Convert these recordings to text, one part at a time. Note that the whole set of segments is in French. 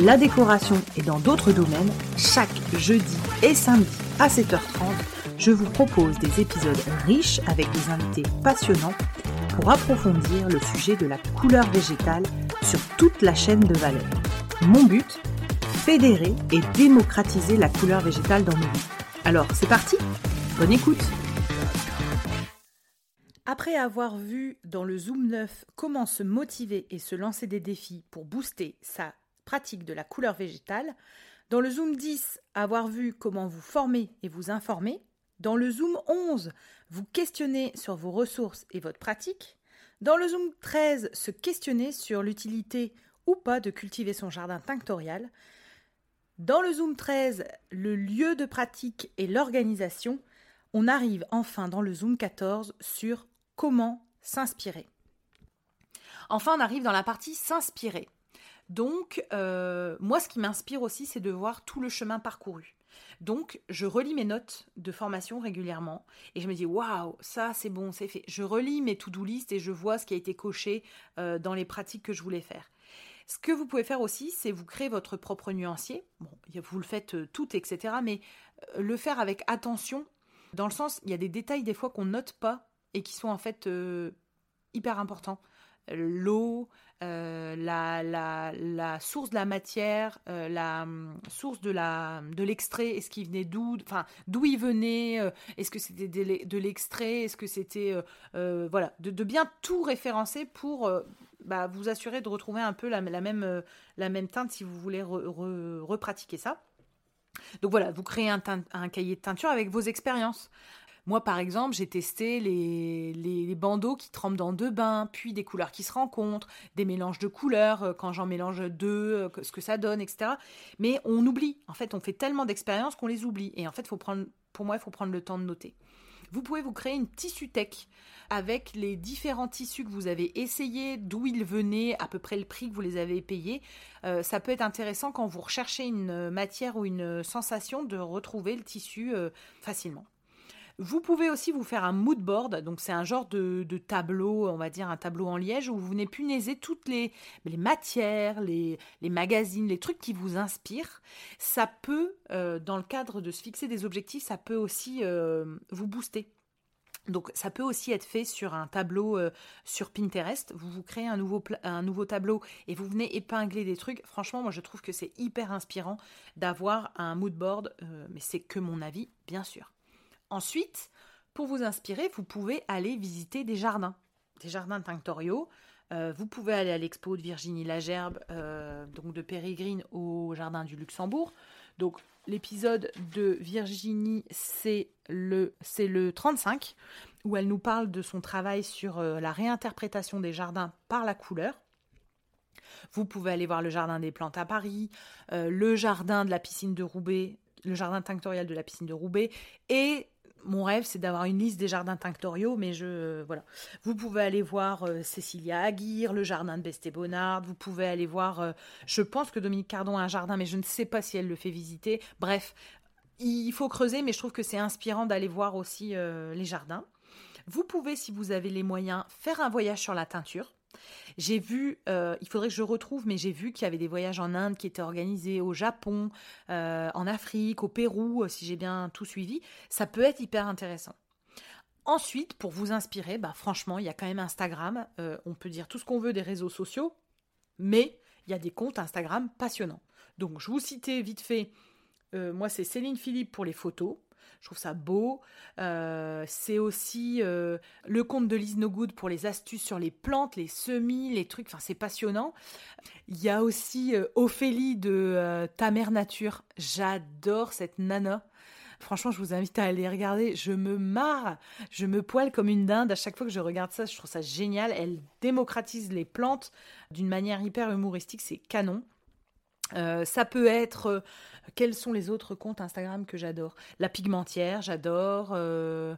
la décoration et dans d'autres domaines, chaque jeudi et samedi à 7h30, je vous propose des épisodes riches avec des invités passionnants pour approfondir le sujet de la couleur végétale sur toute la chaîne de valeur. Mon but Fédérer et démocratiser la couleur végétale dans nos vies. Alors, c'est parti Bonne écoute Après avoir vu dans le Zoom 9 comment se motiver et se lancer des défis pour booster sa pratique de la couleur végétale, dans le Zoom 10, avoir vu comment vous former et vous informer, dans le Zoom 11, vous questionner sur vos ressources et votre pratique. Dans le Zoom 13, se questionner sur l'utilité ou pas de cultiver son jardin tinctorial. Dans le Zoom 13, le lieu de pratique et l'organisation. On arrive enfin dans le Zoom 14 sur comment s'inspirer. Enfin, on arrive dans la partie s'inspirer. Donc, euh, moi, ce qui m'inspire aussi, c'est de voir tout le chemin parcouru. Donc, je relis mes notes de formation régulièrement et je me dis waouh, ça c'est bon, c'est fait. Je relis mes to-do list et je vois ce qui a été coché euh, dans les pratiques que je voulais faire. Ce que vous pouvez faire aussi, c'est vous créer votre propre nuancier. Bon, vous le faites euh, tout, etc. Mais le faire avec attention, dans le sens, il y a des détails des fois qu'on note pas et qui sont en fait hyper importants. L'eau, euh, la, la, source de la matière, euh, la hum, source de la de l'extrait, est-ce qu'il venait d'où, enfin d'où il venait, euh, est-ce que c'était de l'extrait, est-ce que c'était voilà, de, bien tout référencer pour bah, vous assurer de retrouver un peu la, même la même teinte si vous voulez repratiquer ça. Donc voilà, vous créez un, cahier de teinture avec vos expériences. Moi, par exemple, j'ai testé les, bandeaux qui trempent dans deux bains, puis des couleurs qui se rencontrent, des mélanges de couleurs, euh, quand j'en mélange deux, euh, ce que ça donne, etc. Mais on oublie. En fait, on fait tellement d'expériences qu'on les oublie. Et en fait, faut pour moi, il faut prendre le temps de noter. Vous pouvez vous créer une tissu tech avec les différents tissus que vous avez essayés, d'où ils venaient, à peu près le prix que vous les avez payés. Euh, ça peut être intéressant quand vous recherchez une matière ou une sensation de retrouver le tissu facilement. Vous pouvez aussi vous faire un mood board, donc c'est un genre de, tableau, on va dire un tableau en liège, où vous venez punaiser toutes les, matières, les, magazines, les trucs qui vous inspirent. Ça peut, euh, dans le cadre de se fixer des objectifs, ça peut aussi euh, vous booster. Donc ça peut aussi être fait sur un tableau euh, sur Pinterest. Vous vous créez un nouveau, un nouveau tableau et vous venez épingler des trucs. Franchement, moi je trouve que c'est hyper inspirant d'avoir un mood board, mais c'est que mon avis, bien sûr. Ensuite, pour vous inspirer, vous pouvez aller visiter des jardins, des jardins tinctoriaux. Euh, vous pouvez aller à l'expo de Virginie Lagerbe, euh, donc de Pérégrine au jardin du Luxembourg. Donc l'épisode de Virginie, c'est le, c'est le 35, où elle nous parle de son travail sur euh, la réinterprétation des jardins par la couleur. Vous pouvez aller voir le jardin des plantes à Paris, le jardin de la piscine de Roubaix, le jardin tinctorial de la piscine de Roubaix et mon rêve, c'est d'avoir une liste des jardins tinctoriaux, mais je euh, voilà. Vous pouvez aller voir euh, Cécilia Aguirre, le jardin de Besté Bonnard. Vous pouvez aller voir. Euh, je pense que Dominique Cardon a un jardin, mais je ne sais pas si elle le fait visiter. Bref, il faut creuser, mais je trouve que c'est inspirant d'aller voir aussi les jardins. Vous pouvez, si vous avez les moyens, faire un voyage sur la teinture. J'ai vu, euh, il faudrait que je retrouve, mais j'ai vu qu'il y avait des voyages en Inde qui étaient organisés, au Japon, euh, en Afrique, au Pérou, euh, si j'ai bien tout suivi. Ça peut être hyper intéressant. Ensuite, pour vous inspirer, bah, franchement, il y a quand même Instagram. on peut dire tout ce qu'on veut des réseaux sociaux, mais il y a des comptes Instagram passionnants. Donc, je vous citais vite fait. moi, c'est Céline Philippe pour les photos. Je trouve ça beau. Euh, c'est aussi euh, le compte de Lise No Good pour les astuces sur les plantes, les semis, les trucs. Enfin, c'est passionnant. Il y a aussi euh, Ophélie de Ta Mère Nature. J'adore cette nana. Franchement, je vous invite à aller regarder. Je me marre, je me poile comme une dinde à chaque fois que je regarde ça. Je trouve ça génial. Elle démocratise les plantes d'une manière hyper humoristique. C'est canon. Euh, ça peut être. Euh, quels sont les autres comptes Instagram que j'adore? La pigmentière, j'adore. Euh,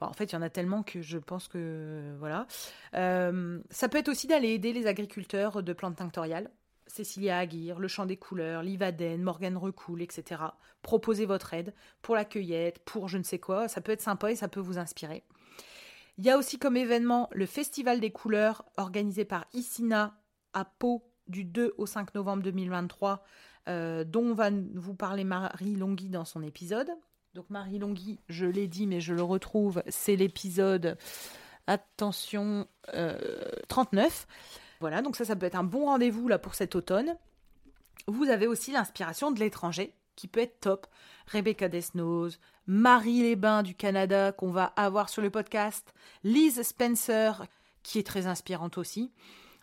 en fait, il y en a tellement que je pense que. Voilà. ça peut être aussi d'aller aider les agriculteurs de plantes tinctoriales. Cécilia Aguirre, Le Chant des Couleurs, Livaden, Morgane Recoul, etc. Proposez votre aide pour la cueillette, pour je ne sais quoi. Ça peut être sympa et ça peut vous inspirer. Il y a aussi comme événement le Festival des couleurs organisé par Issina à Pau du 2 au 5 novembre 2023, euh, dont va vous parler Marie Longhi dans son épisode. Donc Marie Longhi, je l'ai dit, mais je le retrouve, c'est l'épisode, attention, 39. Euh, voilà, donc ça, ça peut être un bon rendez-vous là pour cet automne. Vous avez aussi l'inspiration de l'étranger, qui peut être top. Rebecca Desnos, Marie Lesbains du Canada, qu'on va avoir sur le podcast, Liz Spencer, qui est très inspirante aussi.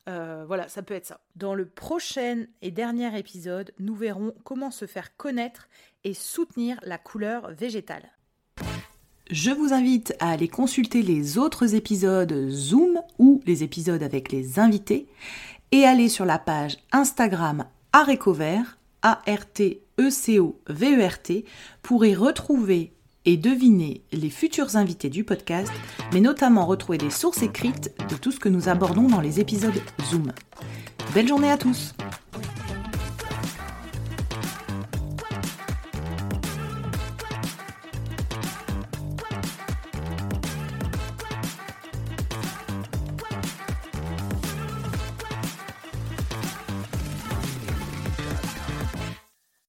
Euh, voilà, ça peut être ça. Dans le prochain et dernier épisode, nous verrons comment se faire connaître et soutenir la couleur végétale. Je vous invite à aller consulter les autres épisodes Zoom ou les épisodes avec les invités et aller sur la page Instagram Arécovert, A-R-T-E-C-O-V-E-R-T, pour y retrouver et deviner les futurs invités du podcast, mais notamment retrouver des sources écrites de tout ce que nous abordons dans les épisodes Zoom. Belle journée à tous